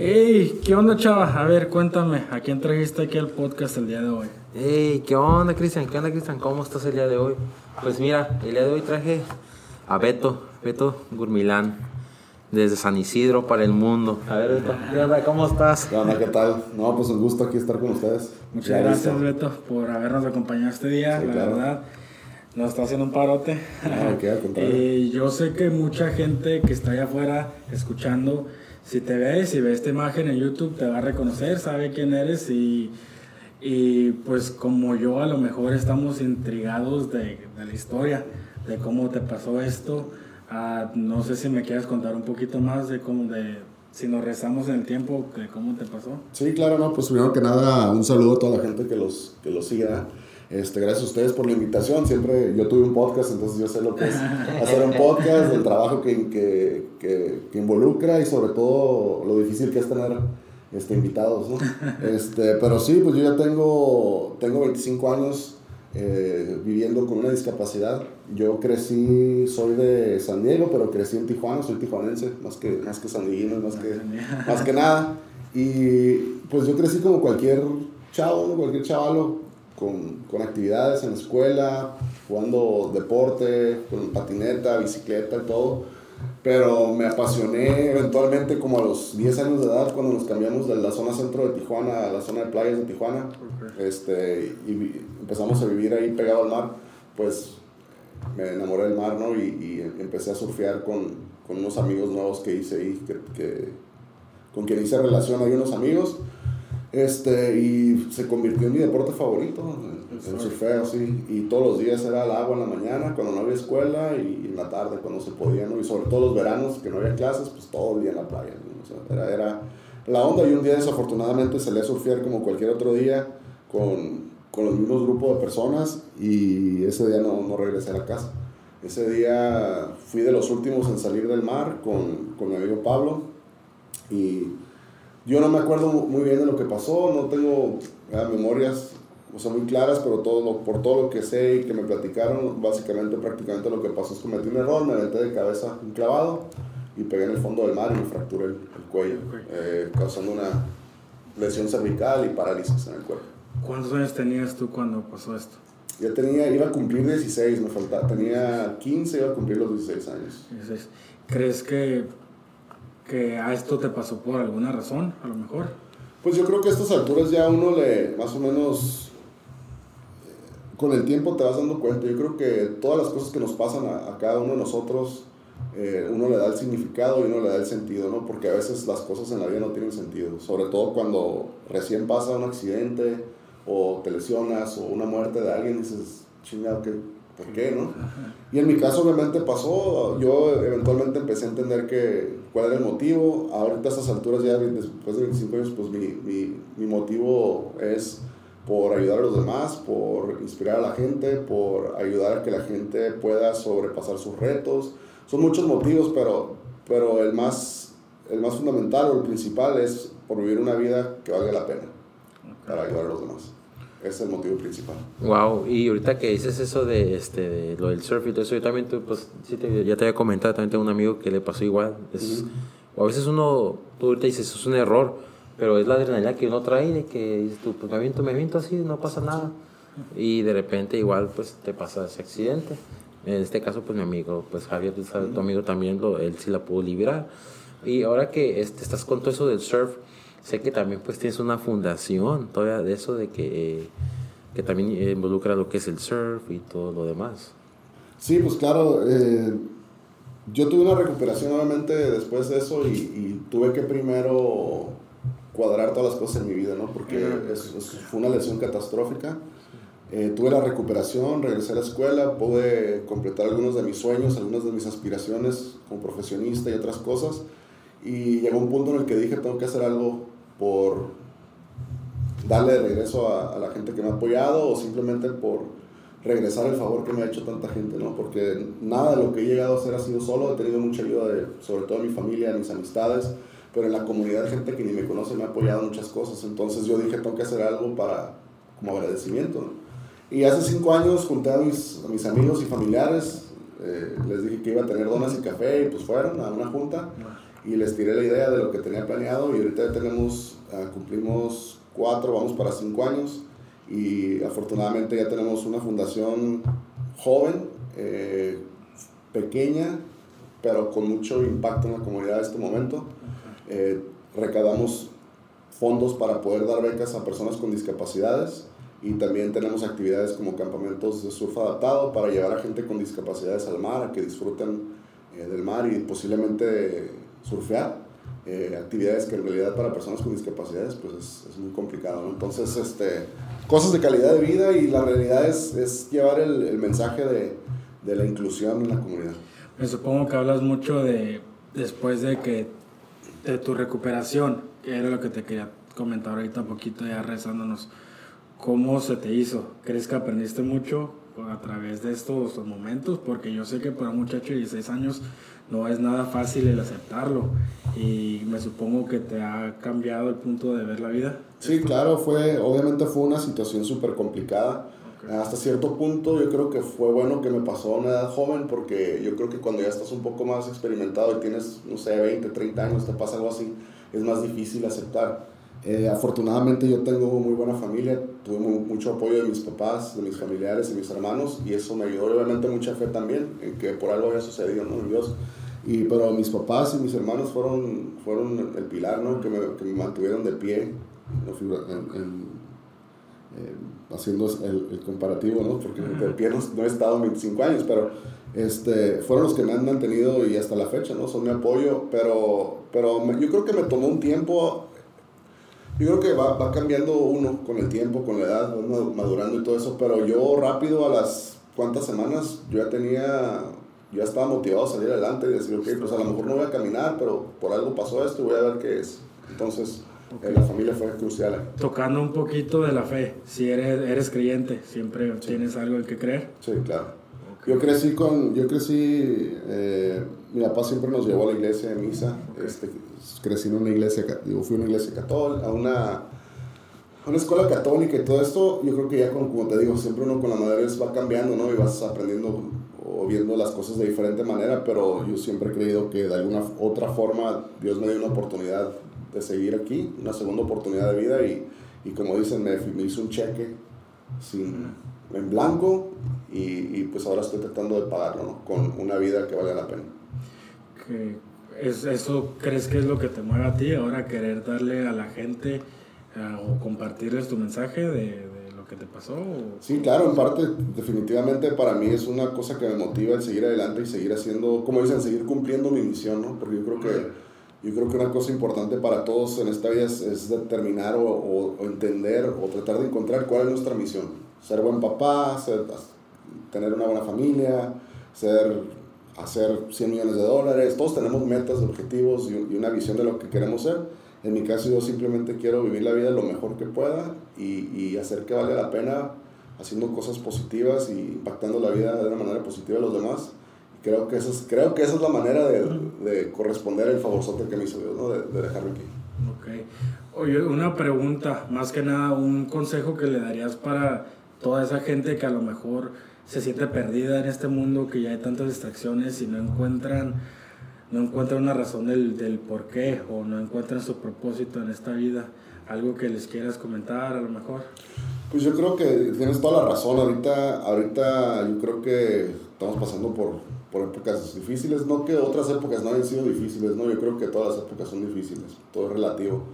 Hey, ¿qué onda, chava? A ver, cuéntame, ¿a quién trajiste aquí al podcast el día de hoy? Hey, ¿qué onda, Cristian? ¿Qué onda, Cristian? ¿Cómo estás el día de hoy? Pues mira, el día de hoy traje a Beto, Beto Gurmilán, desde San Isidro para el mundo. A ver, Beto, ¿qué onda? ¿Cómo estás? ¿Qué onda? ¿Qué tal? No, pues un gusto aquí estar con ustedes. Muchas Ya gracias, listo. Beto, por habernos acompañado este día, Sí, la claro. verdad. Nos está haciendo un parote. Al contrario. y yo sé que mucha gente que está allá afuera escuchando, si te ves y ves esta imagen en YouTube, te va a reconocer, sabe quién eres y, y pues como yo a lo mejor estamos intrigados de, de la historia, de cómo te pasó esto. Ah, no sé si me quieres contar un poquito más de cómo, de, si nos rezamos en el tiempo, de cómo te pasó. Sí, claro, no, pues primero que nada, un saludo a toda la gente que los, que los siga. Este, gracias a ustedes por la invitación. Siempre yo tuve un podcast, entonces yo sé lo que es hacer un podcast, el trabajo que, que, que, que involucra y sobre todo lo difícil que es tener este, invitados, ¿no? Este, pero sí, pues yo ya tengo, tengo 25 años eh, viviendo con una discapacidad. Yo crecí, soy de San Diego, pero crecí en Tijuana, soy tijuanense, más que, más que sandiaguino, más que, más que nada. Y pues yo crecí como cualquier chavo, cualquier chavalo, con, con actividades en la escuela, jugando deporte, con patineta, bicicleta y todo. Pero me apasioné eventualmente como a los 10 años de edad cuando nos cambiamos de la zona centro de Tijuana a la zona de playas de Tijuana. Este, y empezamos a vivir ahí pegado al mar. Pues me enamoré del mar, ¿no? Y, y empecé a surfear con, con unos amigos nuevos que hice ahí, que, que- con quien hice relación ahí unos amigos. Este, y se convirtió en mi deporte favorito, el, el surfeo, sí. Y todos los días era el agua en la mañana, cuando no había escuela, y en la tarde, cuando se podía, ¿no? Y sobre todo los veranos, que no había clases, pues todo el día en la playa, ¿no? O sea, era, era la onda. Y un día, desafortunadamente, salí a surfear como cualquier otro día, con, con los mismos grupos de personas, y ese día no, no regresé a la casa. Ese día fui de los últimos en salir del mar con, con mi amigo Pablo, y yo no me acuerdo muy bien de lo que pasó, no tengo eh, memorias o sea, muy claras, pero todo lo- por todo lo que sé y que me platicaron, básicamente prácticamente lo que pasó es que cometí un error, me aventé de cabeza un clavado y pegué en el fondo del mar y me fracturé el, el cuello, eh, causando una lesión cervical y parálisis en el cuerpo. ¿Cuántos años tenías tú cuando pasó esto? Ya tenía, iba a cumplir 16, me faltaba, tenía 15, iba a cumplir los 16 años. Dices, ¿Crees que, que a esto te pasó por alguna razón, a lo mejor? Pues yo creo que a estas alturas ya uno le, más o menos, con el tiempo te vas dando cuenta. Yo creo que todas las cosas que nos pasan a, a cada uno de nosotros, eh, uno le da el significado y uno le da el sentido, ¿no? Porque a veces las cosas en la vida no tienen sentido. Sobre todo cuando recién pasa un accidente o te lesionas o una muerte de alguien, dices, chingado, ¿qué? ¿Por qué, no? Y en mi caso obviamente pasó, yo eventualmente empecé a entender que, cuál era el motivo, ahorita a estas alturas ya después de 25 años, pues mi, mi, mi motivo es por ayudar a los demás, por inspirar a la gente, por ayudar a que la gente pueda sobrepasar sus retos. Son muchos motivos, pero, pero el, más, el más fundamental o el principal es por vivir una vida que valga la pena para ayudar a los demás. Ese es el motivo principal. Wow, y ahorita que dices eso de, este, de lo del surf y todo eso, yo también, pues, sí te- ya te había comentado, también tengo un amigo que le pasó igual. Es, O a veces uno, tú ahorita dices, es un error, pero es la adrenalina que uno trae de que dices tú, pues me aviento, me aviento así, no pasa nada. Y de repente igual, pues, te pasa ese accidente. En este caso, pues, mi amigo, pues, Javier, tu amigo también, lo, él sí la pudo liberar. Y ahora que este, estás con todo eso del surf, sé que también, pues, tienes una fundación todavía de eso de que que también involucra lo que es el surf y todo lo demás. Sí, pues claro, eh, yo tuve una recuperación obviamente después de eso y, y tuve que primero cuadrar todas las cosas en mi vida, ¿no? Porque es- es- fue una lesión catastrófica. Eh, tuve la recuperación, regresé a la escuela, pude completar algunos de mis sueños, algunas de mis aspiraciones como profesionista y otras cosas. Y llegó un punto en el que dije, tengo que hacer algo por darle de regreso a, a la gente que me ha apoyado o simplemente por regresar el favor que me ha hecho tanta gente, ¿no? Porque nada de lo que he llegado a hacer ha sido solo, he tenido mucha ayuda de, sobre todo de mi familia, de mis amistades, pero en la comunidad gente que ni me conoce me ha apoyado en muchas cosas, entonces yo dije, tengo que hacer algo para, como agradecimiento, ¿no? Y hace cinco años junté a mis, a mis amigos y familiares, eh, les dije que iba a tener donas y café y pues fueron a una junta. Y les tiré la idea de lo que tenía planeado y ahorita ya tenemos, ah, cumplimos cuatro, vamos para cinco años y afortunadamente ya tenemos una fundación joven, eh, pequeña, pero con mucho impacto en la comunidad en este momento. Eh, recaudamos fondos para poder dar becas a personas con discapacidades y también tenemos actividades como campamentos de surf adaptado para llevar a gente con discapacidades al mar, a que disfruten eh, del mar y posiblemente surfear. Eh, actividades que en realidad para personas con discapacidades pues es, es muy complicado. ¿no? Entonces, este, cosas de calidad de vida y la realidad es, es llevar el, el mensaje de, de, la inclusión en la comunidad. Me supongo que hablas mucho de después de que de tu recuperación, que era lo que te quería comentar ahorita un poquito ya rezándonos. ¿Cómo se te hizo? ¿Crees que aprendiste mucho a través de estos momentos? Porque yo sé que para un muchacho de 16 años no es nada fácil el aceptarlo y me supongo que te ha cambiado el punto de ver la vida. Sí, claro, fue, obviamente fue una situación súper complicada. Okay. Hasta cierto punto yo creo que fue bueno que me pasó a una edad joven porque yo creo que cuando ya estás un poco más experimentado y tienes, no sé, 20, 30 años, te pasa algo así, es más difícil aceptar. Eh, afortunadamente yo tengo muy buena familia, tuve muy, mucho apoyo de mis papás, de mis familiares y mis hermanos y eso me ayudó, obviamente mucha fe también, en que por algo había sucedido, ¿no? Dios. Y, pero mis papás y mis hermanos fueron, fueron el pilar, ¿no? Que me, que me mantuvieron de pie, en, en, eh, haciendo el, el, comparativo, ¿no? Porque de pie no, no, he estado 25 años, pero este, fueron los que me han mantenido y hasta la fecha, ¿no? Son mi apoyo, pero, pero me, yo creo que me tomó un tiempo yo creo que va, va, cambiando uno con el tiempo, con la edad, va madurando y todo eso, pero yo rápido a las cuantas semanas yo ya tenía, yo ya estaba motivado a salir adelante y decir, ok, pues a lo mejor no voy a caminar, pero por algo pasó esto y voy a ver qué es. Entonces, okay. la familia fue crucial. Tocando un poquito de la fe, si eres, eres creyente, siempre sí. tienes algo en que creer. Sí, claro. Yo crecí con, yo crecí, eh, mi papá siempre nos llevó a la iglesia de misa, okay. este, crecí en una iglesia, digo, fui a una iglesia católica, a una, una escuela católica y todo esto, yo creo que ya con, como te digo, siempre uno con la madurez va cambiando, ¿no? Y vas aprendiendo o viendo las cosas de diferente manera, pero yo siempre he creído que de alguna otra forma Dios me dio una oportunidad de seguir aquí, una segunda oportunidad de vida y, y como dicen, me, me hizo un cheque sin, en blanco y, y, pues ahora estoy tratando de pagarlo, ¿no? Con una vida que vale la pena. ¿Es, ¿Eso crees que es lo que te mueve a ti ahora querer darle a la gente uh, o compartirles tu mensaje de, de, lo que te pasó? O... Sí, claro, en parte definitivamente para mí es una cosa que me motiva el seguir adelante y seguir haciendo, como dicen, seguir cumpliendo mi misión, ¿no? Porque yo creo que, yo creo que una cosa importante para todos en esta vida es, es determinar o, o, o, entender o tratar de encontrar cuál es nuestra misión. Ser buen papá, ser, tener una buena familia, ser hacer 100 millones de dólares, todos tenemos metas, objetivos y, una visión de lo que queremos ser. En mi caso yo simplemente quiero vivir la vida lo mejor que pueda y, y hacer que valga la pena haciendo cosas positivas y impactando la vida de una manera positiva a los demás. Creo que, eso es, creo que esa es la manera de, de corresponder el favorzote que me hizo Dios, ¿no? de, de dejarme aquí. Ok. Oye, una pregunta, más que nada, un consejo que le darías para toda esa gente que a lo mejor se siente perdida en este mundo que ya hay tantas distracciones y no encuentran no encuentran una razón del, del por qué o no encuentran su propósito en esta vida. Algo que les quieras comentar a lo mejor pues yo creo que tienes toda la razón. Ahorita ahorita yo creo que estamos pasando por, por épocas difíciles. No que otras épocas no hayan sido difíciles no yo creo que todas las épocas son difíciles. Todo es relativo.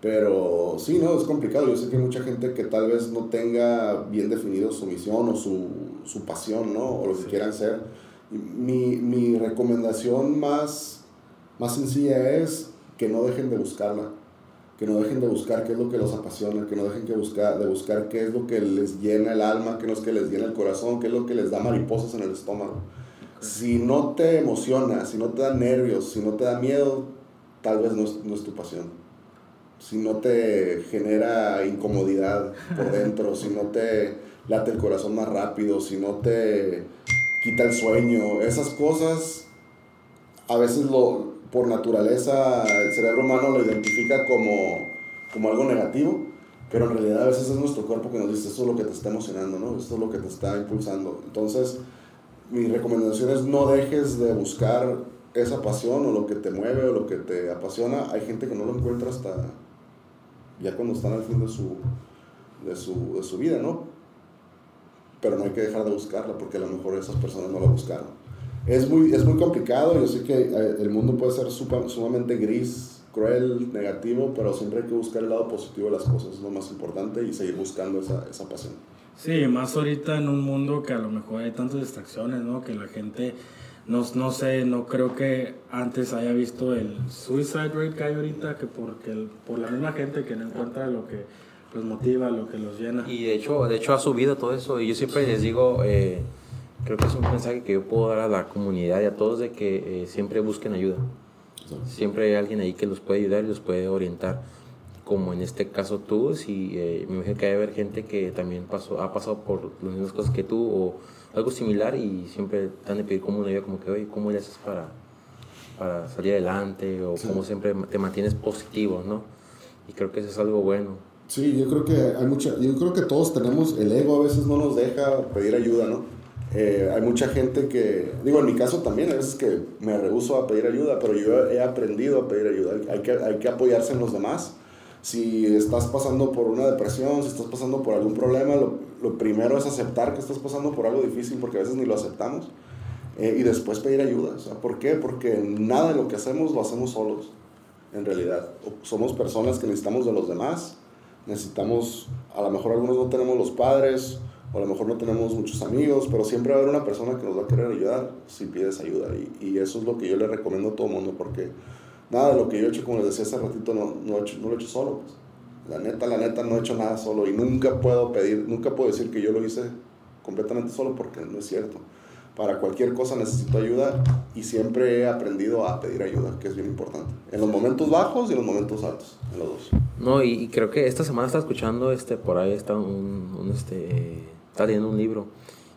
Pero sí, no, es complicado. Yo sé que hay mucha gente que tal vez no tenga bien definido su misión o su, su pasión, ¿no? O lo que quieran ser. Mi, mi recomendación más, más sencilla es que no dejen de buscarla. Que no dejen de buscar qué es lo que los apasiona, que no dejen que buscar, de buscar qué es lo que les llena el alma, qué es lo que les llena el corazón, qué es lo que les da mariposas en el estómago. Si no te emociona, si no te da nervios, si no te da miedo, tal vez no es, no es tu pasión si no te genera incomodidad por dentro, si no te late el corazón más rápido, si no te quita el sueño, esas cosas a veces lo, por naturaleza el cerebro humano lo identifica como, como algo negativo, pero en realidad a veces es nuestro cuerpo que nos dice esto es lo que te está emocionando, ¿no? esto es lo que te está impulsando. Entonces, mi recomendación es no dejes de buscar esa pasión o lo que te mueve o lo que te apasiona, hay gente que no lo encuentra hasta ya cuando están al fin de su, de su, de su vida, ¿no? Pero no hay que dejar de buscarla porque a lo mejor esas personas no la buscaron. Es muy, es muy complicado, yo sé que eh, el mundo puede ser sumamente gris, cruel, negativo, pero siempre hay que buscar el lado positivo de las cosas, es lo más importante y seguir buscando esa, esa pasión. Sí, más ahorita en un mundo que a lo mejor hay tantas distracciones, ¿no? Que la gente no, no sé, no creo que antes haya visto el suicide rate que hay ahorita, que porque por la misma gente que no encuentra lo que los motiva, lo que los llena. Y de hecho, de hecho ha subido todo eso. Y yo siempre les digo, eh, creo que es un mensaje que yo puedo dar a la comunidad y a todos de que eh, siempre busquen ayuda. Siempre hay alguien ahí que los puede ayudar y los puede orientar. Como en este caso tú, si eh, me imagino que hay haber gente que también pasó, ha pasado por las mismas cosas que tú o algo similar y siempre te han de pedir como una ayuda, como que, oye, ¿cómo le haces para, para salir adelante? O cómo siempre te mantienes positivo, ¿no? Y creo que eso es algo bueno. Sí, yo creo que hay mucha, yo creo que todos tenemos, el ego a veces no nos deja pedir ayuda, ¿no? Eh, hay mucha gente que, digo, en mi caso también, a veces que me rehuso a pedir ayuda, pero yo he aprendido a pedir ayuda. Hay que, hay que apoyarse en los demás. Si estás pasando por una depresión, si estás pasando por algún problema, lo, lo primero es aceptar que estás pasando por algo difícil porque a veces ni lo aceptamos. Eh, y después pedir ayuda. O sea, ¿Por qué? Porque nada de lo que hacemos lo hacemos solos, en realidad. Somos personas que necesitamos de los demás. Necesitamos, a lo mejor algunos no tenemos los padres, o a lo mejor no tenemos muchos amigos, pero siempre va a haber una persona que nos va a querer ayudar si pides ayuda. Y, y eso es lo que yo le recomiendo a todo el mundo, porque nada de lo que yo he hecho, como les decía hace ratito, no, no, hecho, no lo he hecho solo. Pues. La neta, la neta, no he hecho nada solo y nunca puedo pedir, nunca puedo decir que yo lo hice completamente solo porque no es cierto. Para cualquier cosa necesito ayuda y siempre he aprendido a pedir ayuda, que es bien importante. En los momentos bajos y en los momentos altos, en los dos. No, y, creo que esta semana está escuchando, este, por ahí está un, este, está leyendo un libro.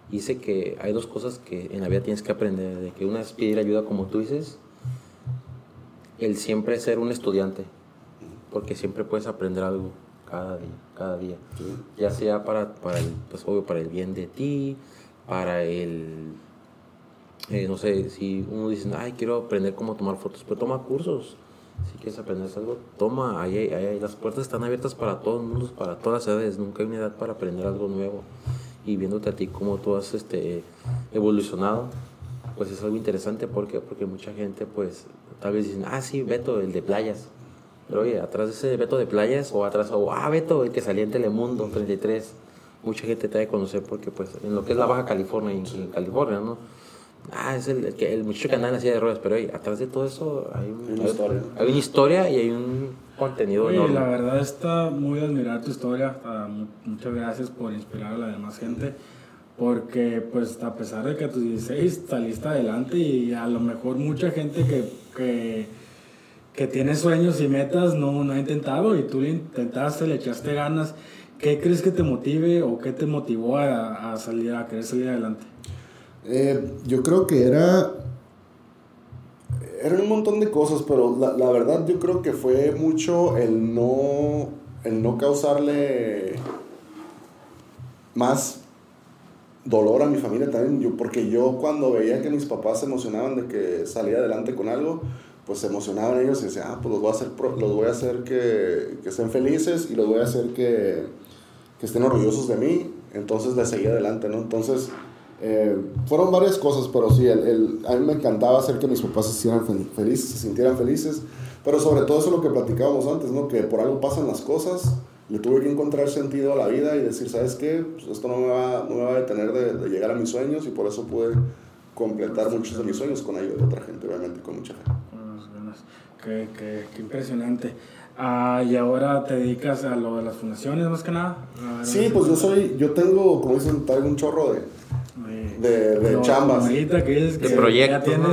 Dice que hay dos cosas que en la vida tienes que aprender, de que una es pedir ayuda como tú dices, el siempre ser un estudiante porque siempre puedes aprender algo cada día, cada día. Ya sea para, para, el, pues, obvio, para el bien de ti, para el, eh, no sé, si uno dice, ay, quiero aprender cómo tomar fotos, pero toma cursos. Si quieres aprender algo, toma, ahí, ahí, ahí, las puertas están abiertas para todo el mundo, para todas las edades, nunca hay una edad para aprender algo nuevo. Y viéndote a ti cómo tú has este, evolucionado, pues es algo interesante, ¿por Porque mucha gente, pues, tal vez dicen, ah, sí, Beto, el de playas pero oye, atrás de ese Beto de Playas o atrás, o ah, Beto, el que salía en Telemundo 33, mucha gente te ha de conocer porque pues en lo que es la Baja California, en, California, ¿no? Ah, es el, el, muchacho que anda en la silla de ruedas, pero oye, atrás de todo eso hay, una, historia. hay una historia y hay un contenido oye, la verdad está muy admirar tu historia. Ah, muchas gracias por inspirar a la demás gente. Porque pues a pesar de que a tus 16 saliste adelante y a lo mejor mucha gente que, que que tienes sueños y metas no, no ha intentado y tú le intentaste, le echaste ganas. ¿Qué crees que te motive o qué te motivó a, salir, a querer salir adelante? Eh, yo creo que era. Eran un montón de cosas, pero la, la, verdad yo creo que fue mucho el no, el no causarle más dolor a mi familia también, yo, porque yo cuando veía que mis papás se emocionaban de que salía adelante con algo, pues se emocionaban ellos y decían, ah, pues los voy a hacer, los voy a hacer que, que estén felices y los voy a hacer que, que estén orgullosos de mí. Entonces les seguí adelante, ¿no? Entonces, eh, fueron varias cosas, pero sí, el, el, a mí me encantaba hacer que mis papás se sintieran felices, se sintieran felices, pero sobre todo eso es lo que platicábamos antes, ¿no? Que por algo pasan las cosas, le tuve que encontrar sentido a la vida y decir, ¿sabes qué? Pues esto no me va, no me va a detener de, de llegar a mis sueños y por eso pude completar muchos de mis sueños con ayuda de otra gente, obviamente, con mucha gente. Qué, qué, qué impresionante. Ah, y ahora te dedicas a lo de las fundaciones más que nada. Sí, pues yo soy, yo tengo, como dicen, traigo un chorro de, de, de chambas. Que es que ya, tiene,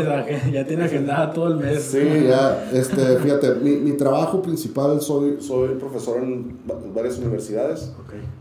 ya tiene agendada todo el mes. Sí, ya, este, fíjate, mi, mi trabajo principal, soy, soy profesor en varias universidades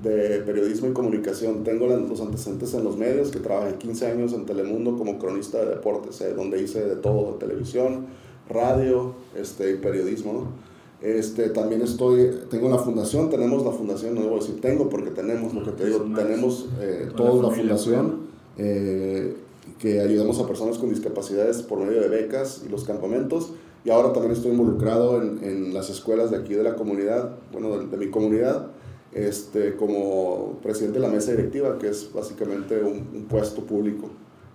de periodismo y comunicación. Tengo los antecedentes en los medios, que trabajé 15 años en Telemundo como cronista de deportes, eh, donde hice de todo, de televisión, radio este, y periodismo, ¿no? Este, también estoy, tengo la fundación, tenemos la fundación, no debo decir tengo porque tenemos, lo que te digo, tenemos eh, toda la fundación, eh, que ayudamos a personas con discapacidades por medio de becas y los campamentos. Y ahora también estoy involucrado en, en las escuelas de aquí de la comunidad, bueno, de, de, mi comunidad, este, como presidente de la mesa directiva, que es básicamente un, un puesto público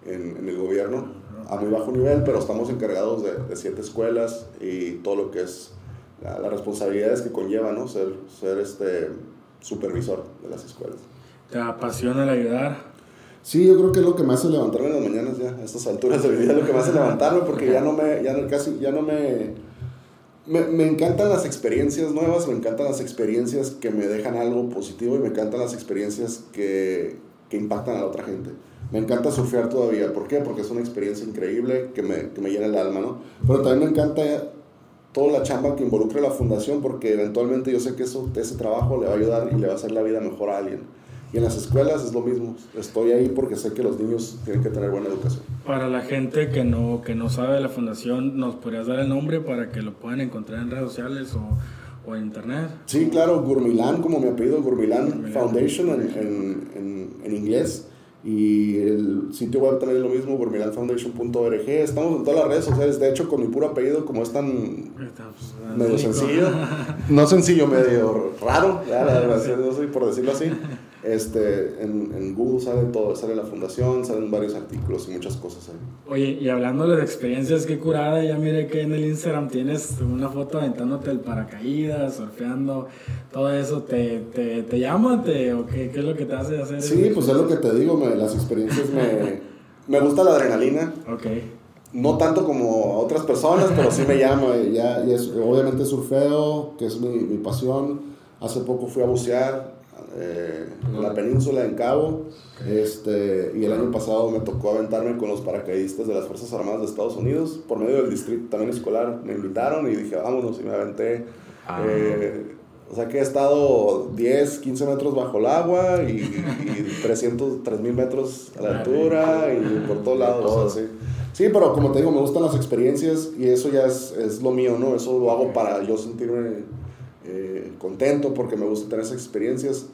en, en, el gobierno, a muy bajo nivel, pero estamos encargados de, de siete escuelas y todo lo que es las la responsabilidades que conlleva, ¿no? Ser, ser este supervisor de las escuelas. ¿Te apasiona el ayudar? Sí, yo creo que es lo que me hace levantarme en las mañanas ya, a estas alturas de mi vida, es lo que me hace levantarme porque ya no me, ya no, casi, ya no me, me, me, encantan las experiencias nuevas, me encantan las experiencias que me dejan algo positivo y me encantan las experiencias que, que impactan a la otra gente. Me encanta surfear todavía, ¿por qué? Porque es una experiencia increíble que me, que me llena el alma, ¿no? Pero también me encanta toda la chamba que involucre la fundación porque eventualmente yo sé que eso, ese trabajo le va a ayudar y le va a hacer la vida mejor a alguien. Y en las escuelas es lo mismo. Estoy ahí porque sé que los niños tienen que tener buena educación. Para la gente que no, que no sabe de la fundación, ¿nos podrías dar el nombre para que lo puedan encontrar en redes sociales o, o en internet? Sí, claro, Gurmilán, como mi apellido, Gurmilán, Gurmilán. Foundation en, en, en, en, inglés. Y el sitio web también es lo mismo, gurmilanfoundation.org. Estamos en todas las redes sociales. De hecho, con mi puro apellido, como es tan pues, medio sencillo, no sencillo, medio raro, ya, la verdad, por decirlo así. Este, en, en, Google sale todo, sale la fundación, salen varios artículos y muchas cosas ahí. Oye, y hablando de experiencias, qué curada, ya miré que en el Instagram tienes una foto aventándote el paracaídas, surfeando, todo eso, ¿te, te, te llama te, o qué, qué, es lo que te hace hacer? Sí, pues es lo que te digo, me, las experiencias me, me gusta la adrenalina. Ok. No tanto como a otras personas, pero sí me llama. Ya, y es, obviamente surfeo, que es mi, mi pasión. Hace poco fui a bucear, eh, en la península, en Cabo. Este, y el año pasado me tocó aventarme con los paracaidistas de las Fuerzas Armadas de Estados Unidos por medio del distrito también escolar. Me invitaron y dije, vámonos, y me aventé. Ah. Eh, o sea que he estado 10, 15 metros bajo el agua y, y 300, 3000 metros a la altura y por todos lados. O sea, sí. sí, pero como te digo, me gustan las experiencias y eso ya es, es lo mío, ¿no? Eso lo hago para yo sentirme eh, contento porque me gusta tener esas experiencias.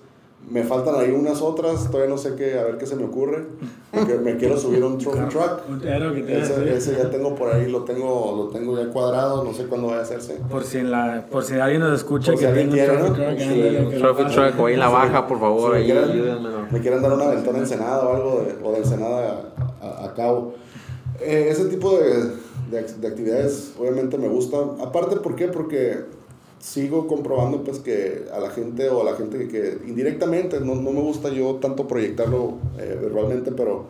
Me faltan ahí unas otras, todavía no sé qué, a ver qué se me ocurre. Porque me quiero subir a un trophy truck. Ese, ese, ya tengo por ahí, lo tengo, lo tengo ya cuadrado, no sé cuándo va a hacerse. Por si, en la, por si alguien nos escucha por que si alguien quiere, un trophy truck, sí, trophy truck o ahí en la baja, por favor. Si me, quieren, me quieren dar una ventana ensenada o algo, de, o de ensenada a, a, a cabo. Eh, ese tipo de, de, de actividades obviamente me gustan. Aparte, ¿por qué? Porque sigo comprobando pues que a la gente o a la gente que, que indirectamente, no, no, me gusta yo tanto proyectarlo eh, verbalmente, pero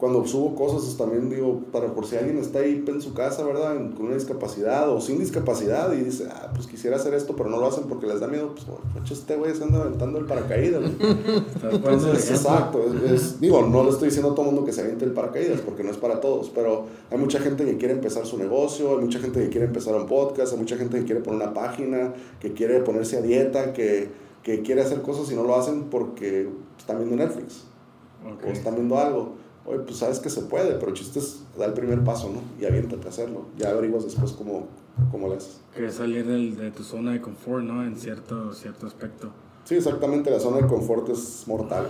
cuando subo cosas también digo, para por si alguien está ahí en su casa, ¿verdad? Con una discapacidad o sin discapacidad y dice, ah, pues quisiera hacer esto, pero no lo hacen porque les da miedo, pues, pues este güey se anda aventando el paracaídas. Entonces, exacto, es, es, digo, no le estoy diciendo a todo el mundo que se aviente el paracaídas porque no es para todos, pero hay mucha gente que quiere empezar su negocio, hay mucha gente que quiere empezar un podcast, hay mucha gente que quiere poner una página, que quiere ponerse a dieta, que, que quiere hacer cosas y no lo hacen porque están viendo Netflix okay. o están viendo algo oye, pues sabes que se puede, pero el chiste es dar el primer paso, ¿no? Y aviéntate a hacerlo. Ya averiguas después cómo, cómo lo haces. Que es salir del, de tu zona de confort, ¿no? En cierto, cierto aspecto. Sí, exactamente. La zona de confort es mortal.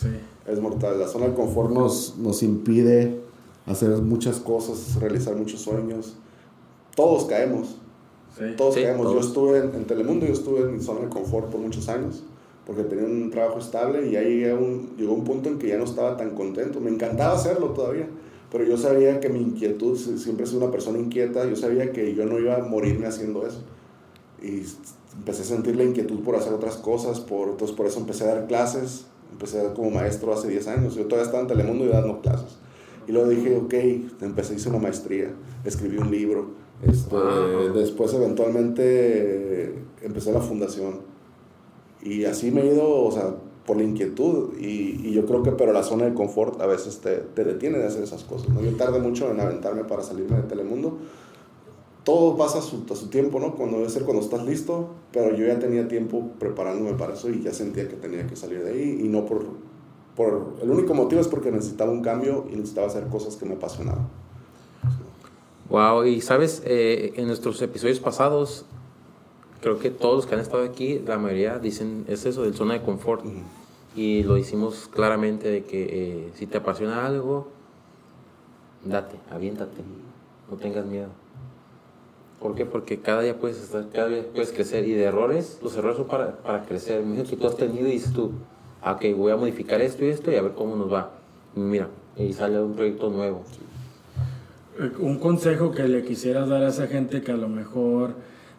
Sí. Es mortal. La zona de confort nos, nos impide hacer muchas cosas, realizar muchos sueños. Todos caemos. Sí. Todos Sí, caemos. todos. Yo estuve en, en Telemundo, yo estuve en mi zona de confort por muchos años porque tenía un trabajo estable y ahí llegó un, llegó un punto en que ya no estaba tan contento. Me encantaba hacerlo todavía, pero yo sabía que mi inquietud, siempre sido una persona inquieta, yo sabía que yo no iba a morirme haciendo eso. Y empecé a sentir la inquietud por hacer otras cosas, por, entonces por eso empecé a dar clases, empecé a dar como maestro hace 10 años, yo todavía estaba en Telemundo y dando clases. Y luego dije, ok, empecé, hice una maestría, escribí un libro, este, Wow. después eventualmente empecé la fundación. Y así me he ido, o sea, por la inquietud. Y, y, yo creo que, pero la zona de confort a veces te, te detiene de hacer esas cosas. ¿no? Yo tardé mucho en aventarme para salirme de Telemundo. Todo pasa a su, a su tiempo, ¿no? Cuando debe ser cuando estás listo. Pero yo ya tenía tiempo preparándome para eso y ya sentía que tenía que salir de ahí. Y no por, por. El único motivo es porque necesitaba un cambio y necesitaba hacer cosas que me apasionaban. Wow, y sabes, eh, en nuestros episodios pasados, creo que todos los que han estado aquí, la mayoría dicen, es eso, del zona de confort. Uh -huh. Y lo hicimos claramente de que eh, si te apasiona algo, date, aviéntate, no tengas miedo. ¿Por qué? Porque cada día puedes estar, cada día puedes crecer y de errores, los errores son para, para crecer. Mira que tú has tenido y dices tú, ah, ok, voy a modificar esto y esto y a ver cómo nos va. Y mira, y sale un proyecto nuevo. Un consejo que le quisieras dar a esa gente que a lo mejor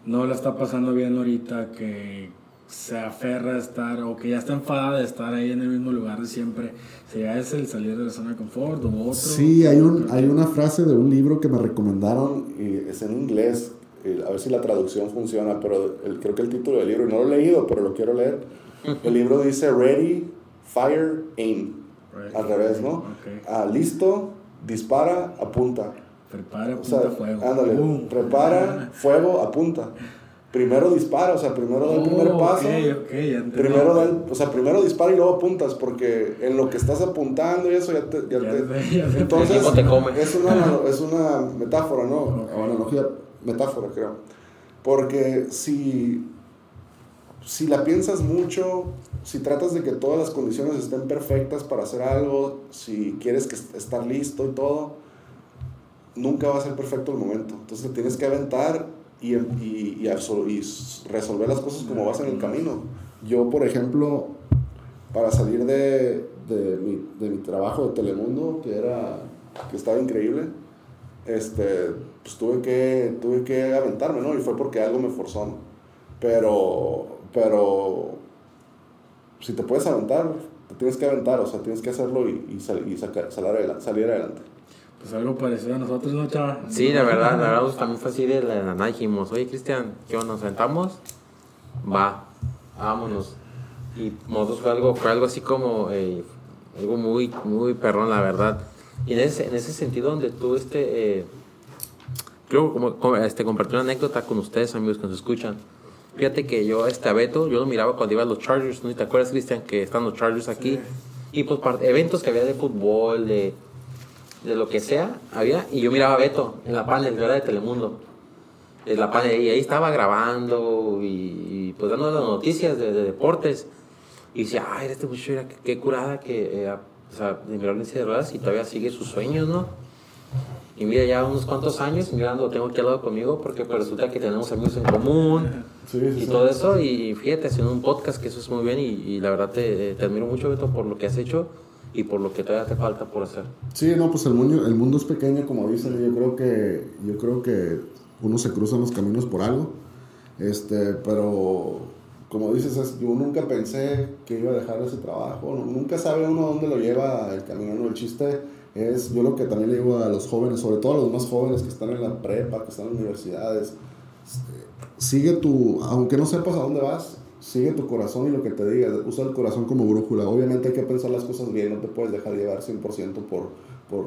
no la está pasando bien ahorita, que se aferra a estar o que ya está enfadada de estar ahí en el mismo lugar de siempre, si ya es el salir de la zona de confort o otro. Sí, hay, un, hay una frase de un libro que me recomendaron, y es en inglés, y a ver si la traducción funciona, pero el- creo que el título del libro, y no lo he leído, pero lo quiero leer, el libro dice Ready, Fire, Aim, Right. al revés, ¿no? Ah, listo, dispara, apunta. Prepara, O sea, fuego. ándale, prepara, fuego, apunta. Primero dispara, o sea, primero da el primer Oh, paso. ok, ok, ya entendí. Primero da el- o sea, primero dispara y luego apuntas, porque en lo que estás apuntando y eso ya te... ya Ya te- ya sé. entonces, te come. es una, es una metáfora, ¿no? O analogía, metáfora, creo. Porque si, si la piensas mucho, si tratas de que todas las condiciones estén perfectas para hacer algo, si quieres que est- estar listo y todo, nunca va a ser perfecto el momento. Entonces tienes que aventar y, y, y y s- resolver las cosas como vas en el camino. Yo, por ejemplo, para salir de, de, mi, de mi trabajo de Telemundo, que, era, que estaba increíble, este, pues tuve que, tuve que aventarme, ¿no? Y fue porque algo me forzó. Pero, pero, si te puedes aventar, te tienes que aventar, o sea, tienes que hacerlo y, y, sal- y sacar, salir, salir adelante. Pues algo parecido a nosotros, ¿no, chava? Sí, la verdad, la verdad, pues, también fue así de la la nada. Dijimos, oye, Cristian, ¿qué? ¿Nos sentamos? Va, vámonos. Y nosotros fue algo, fue algo así como, eh, algo muy, muy perrón, la verdad. Y en ese, en ese sentido, donde tú, este, eh, creo, como, como, este, compartí una anécdota con ustedes, amigos que nos escuchan. Fíjate que yo, este, a Beto, yo lo miraba cuando iba a los Chargers, ¿no? ¿Te acuerdas, Cristian, que están los Chargers aquí? Y pues, eventos que había de fútbol, de de lo que sea, había, y yo miraba a Beto en la panel, yo era de Telemundo, en la panel, y ahí estaba grabando y, y, pues dando las noticias de, de deportes, y decía, ay, este muchacho qué, qué curada que, eh, o sea, de silla de ruedas y todavía sigue sus sueños, ¿no? Y mira, ya unos cuantos años, mirando, tengo aquí al lado conmigo, porque pues resulta que tenemos amigos en común, Sí, sí, y sí. todo eso, y fíjate, haciendo un podcast, que eso es muy bien, y, y la verdad te, te admiro mucho, Beto, por lo que has hecho y por lo que todavía te falta por hacer. Sí, no, pues el mundo, el mundo es pequeño, como dicen, yo creo que, yo creo que uno se cruza los caminos por algo, este, pero como dices, es- yo nunca pensé que iba a dejar ese trabajo, nunca sabe uno dónde lo lleva el camino, ¿no? el chiste es, yo lo que también le digo a los jóvenes, sobre todo a los más jóvenes que están en la prepa, que están en universidades, sigue tu, aunque no sepas a dónde vas, sigue tu corazón y lo que te diga, usa el corazón como brújula. Obviamente hay que pensar las cosas bien, no te puedes dejar llevar 100% por, por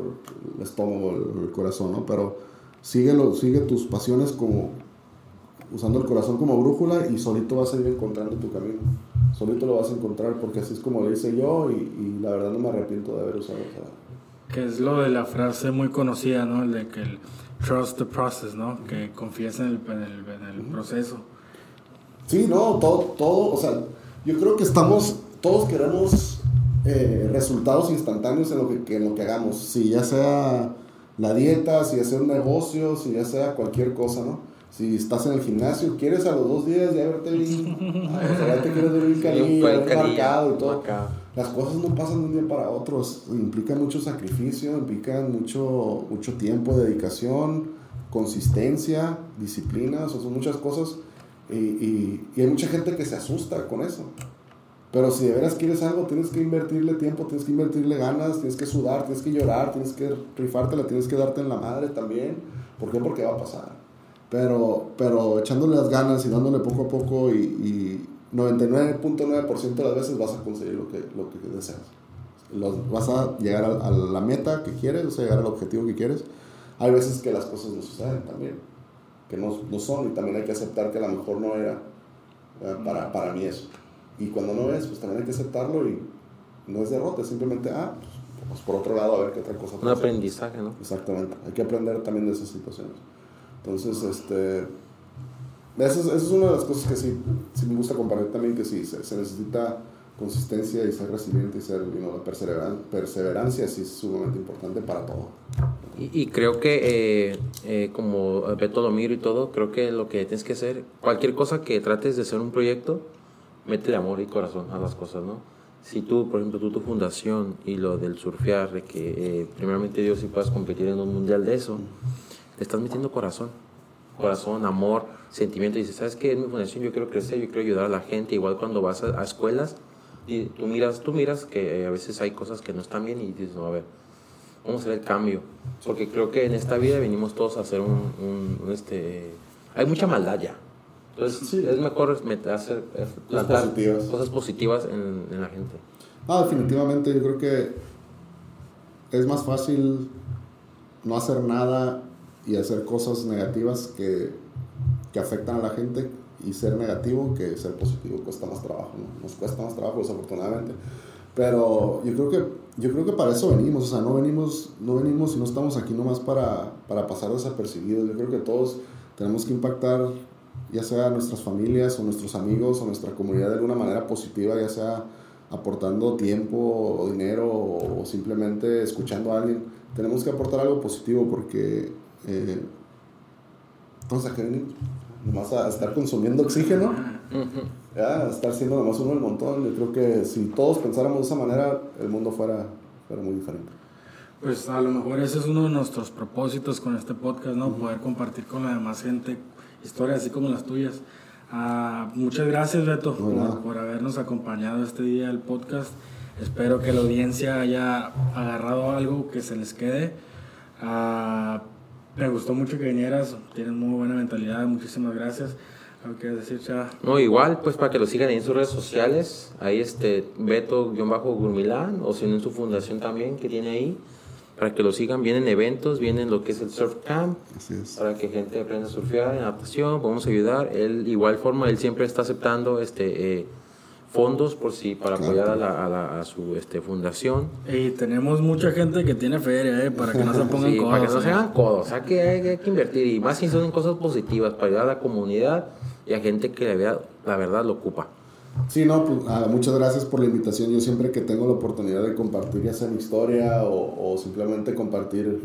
el estómago, el, el corazón, ¿no? Pero síguelo, sigue tus pasiones como usando el corazón como brújula y solito vas a ir encontrando tu camino. Solito lo vas a encontrar porque así es como lo hice yo y, y la verdad no me arrepiento de haber usado esa. Que es lo de la frase muy conocida, ¿no? El de que el trust the process, ¿no? Que confíes en el, en el, en el proceso. Sí, no, todo, todo, o sea, yo creo que estamos, todos queremos eh, resultados instantáneos en lo que, que- en lo que hagamos, si ya sea la dieta, si ya sea un negocio, si ya sea cualquier cosa, ¿no? Si estás en el gimnasio, quieres a los dos días ya verte bien, ah, o sea, ya te quieres ver bien canilla, marcado y todo. marcado. Las cosas no pasan de un día para otro, implican mucho sacrificio, implican mucho, mucho tiempo, dedicación, consistencia, disciplina, o sea, son muchas cosas y, y- y hay mucha gente que se asusta con eso. Pero si de veras quieres algo, tienes que invertirle tiempo, tienes que invertirle ganas, tienes que sudar, tienes que llorar, tienes que rifártela, tienes que darte en la madre también. ¿Por qué? Porque va a pasar. Pero, pero echándole las ganas y dándole poco a poco y, y 99.9% de las veces vas a conseguir lo que, lo que deseas. Los- vas a llegar a, a la meta que quieres, vas a llegar al objetivo que quieres. Hay veces que las cosas no suceden también, que no, no son y también hay que aceptar que a lo mejor no era ¿verdad? para, para mí eso. Y cuando no es, pues también hay que aceptarlo y no es derrota, es simplemente, ah, pues, pues por otro lado a ver qué otra cosa Un aprendizaje, ¿no? Exactamente, hay que aprender también de esas situaciones. Entonces, este, esa es, esa es una de las cosas que sí, sí me gusta compartir también, que sí, se, se necesita consistencia y ser resiliente y ser, you know, la perseverancia, sí es sumamente importante para todo. Y, y creo que, eh, eh, como Beto lo miro y todo, creo que lo que tienes que hacer, cualquier cosa que trates de hacer un proyecto, mete amor y corazón a las cosas, ¿no? Si tú, por ejemplo, tú tu fundación y lo del surfear, de que eh, primeramente Dios si puedas competir en un mundial de eso, le estás metiendo corazón, corazón, amor, sentimiento. Y dices, ¿sabes qué? En mi fundación yo quiero crecer, yo quiero ayudar a la gente. Igual cuando vas a, a escuelas, tú miras, tú miras que eh, a veces hay cosas que no están bien y dices, no, a ver, vamos a hacer el cambio. Porque creo que en esta vida venimos todos a hacer un, un- un, este... Hay mucha maldad ya. Entonces Sí. es mejor hacer, eh, plantar positivas. cosas positivas en, en la gente. Ah, definitivamente yo creo que es más fácil no hacer nada y hacer cosas negativas que, que afectan a la gente y ser negativo que ser positivo cuesta más trabajo, ¿no? Nos cuesta más trabajo desafortunadamente. Pero yo creo que yo creo que para eso venimos, o sea, no venimos no venimos y no estamos aquí nomás para, para pasar desapercibidos. Yo creo que todos tenemos que impactar ya sea nuestras familias o nuestros amigos o nuestra comunidad de alguna manera positiva, ya sea aportando tiempo o dinero o simplemente escuchando a alguien. Tenemos que aportar algo positivo porque eh, entonces a qué venimos? Nomás a estar consumiendo oxígeno, ya, a estar siendo nomás uno del montón. Yo creo que si todos pensáramos de esa manera, el mundo fuera, fuera muy diferente. Pues a lo mejor ese es uno de nuestros propósitos con este podcast, ¿no? Poder compartir con la demás gente historias así como las tuyas. Ah, muchas gracias, Beto, No, por, por habernos acompañado este día del podcast. Espero que la audiencia haya agarrado algo que se les quede. Ah, me gustó mucho que vinieras, tienes muy buena mentalidad, muchísimas gracias. ¿Algo que decir, Chava? No, igual, pues para que lo sigan ahí en sus redes sociales, ahí este Beto-Gurmilán, o si no en su fundación también que tiene ahí, para que lo sigan, vienen eventos, vienen lo que es el Surf Camp, Así es. para que gente aprenda a surfear en adaptación, podemos ayudar. Él, igual forma, él siempre está aceptando este eh, fondos por si para apoyar a, la, a, la- a su este, fundación. Y tenemos mucha gente que tiene feria, ¿eh? Para que no se pongan Sí, para que no codos, se ¿eh? hagan codos, o sea que hay, hay que invertir y más si son en cosas positivas para ayudar a la comunidad y a gente que la verdad, la verdad lo ocupa. Sí, no, pues, ah, muchas gracias por la invitación. Yo siempre que tengo la oportunidad de compartir ya sea mi historia o, o simplemente compartir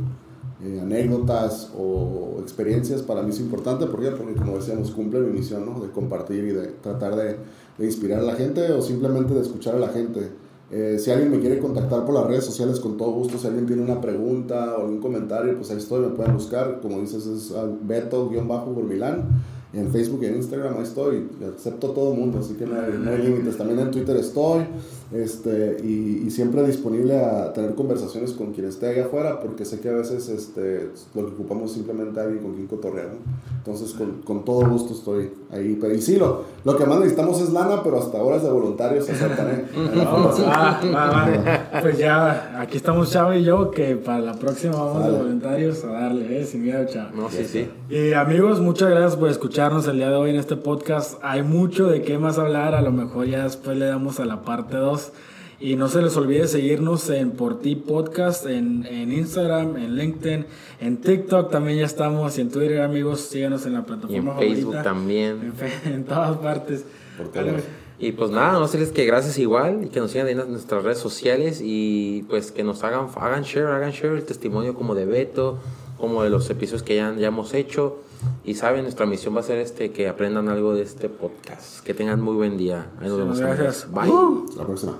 eh, anécdotas o experiencias, para mí es importante. ¿Por? Porque como decíamos, cumple mi misión, ¿no? De compartir y de tratar de, inspirar a la gente o simplemente de escuchar a la gente. Eh, si alguien me quiere contactar por las redes sociales, con todo gusto. Si alguien tiene una pregunta o algún comentario, pues ahí estoy, me pueden buscar. Como dices, es ah, Beto-Burmilán. En Facebook y en Instagram ahí estoy. Acepto todo el mundo, así que no hay, no hay límites. También en Twitter estoy. Este, y, y siempre disponible a tener conversaciones con quien esté allá afuera, porque sé que a veces este, lo que ocupamos es simplemente alguien con quien cotorrear. ¿no? Entonces, con, con todo gusto estoy ahí. Pero, y sí, lo, lo que más necesitamos es lana, pero hasta horas de voluntarios se aceptan. ¿eh? Vamos, va. Pues ya, aquí estamos Chava y yo, que para la próxima vamos de voluntarios a darle, ¿eh? Sin miedo, Chava. No, sí, sí. Y amigos, muchas gracias por escucharnos el día de hoy en este podcast. Hay mucho de qué más hablar, a lo mejor ya después le damos a la parte 2. Y no se les olvide seguirnos en Por Ti Podcast, en, en Instagram, en LinkedIn, en TikTok también ya estamos, y en Twitter, amigos, síganos en la Y en plataforma Facebook también. En, todas partes. Por todas. Y pues nada, no sé que gracias igual y que nos sigan en nuestras redes sociales y pues que nos hagan, hagan share, hagan share el testimonio como de Beto, como de los episodios que ya, ya hemos hecho. Y saben, nuestra misión va a ser este que aprendan algo de este podcast. Que tengan muy buen día. Ahí nos Sí, vemos. gracias. amigos. Bye. Hasta la próxima.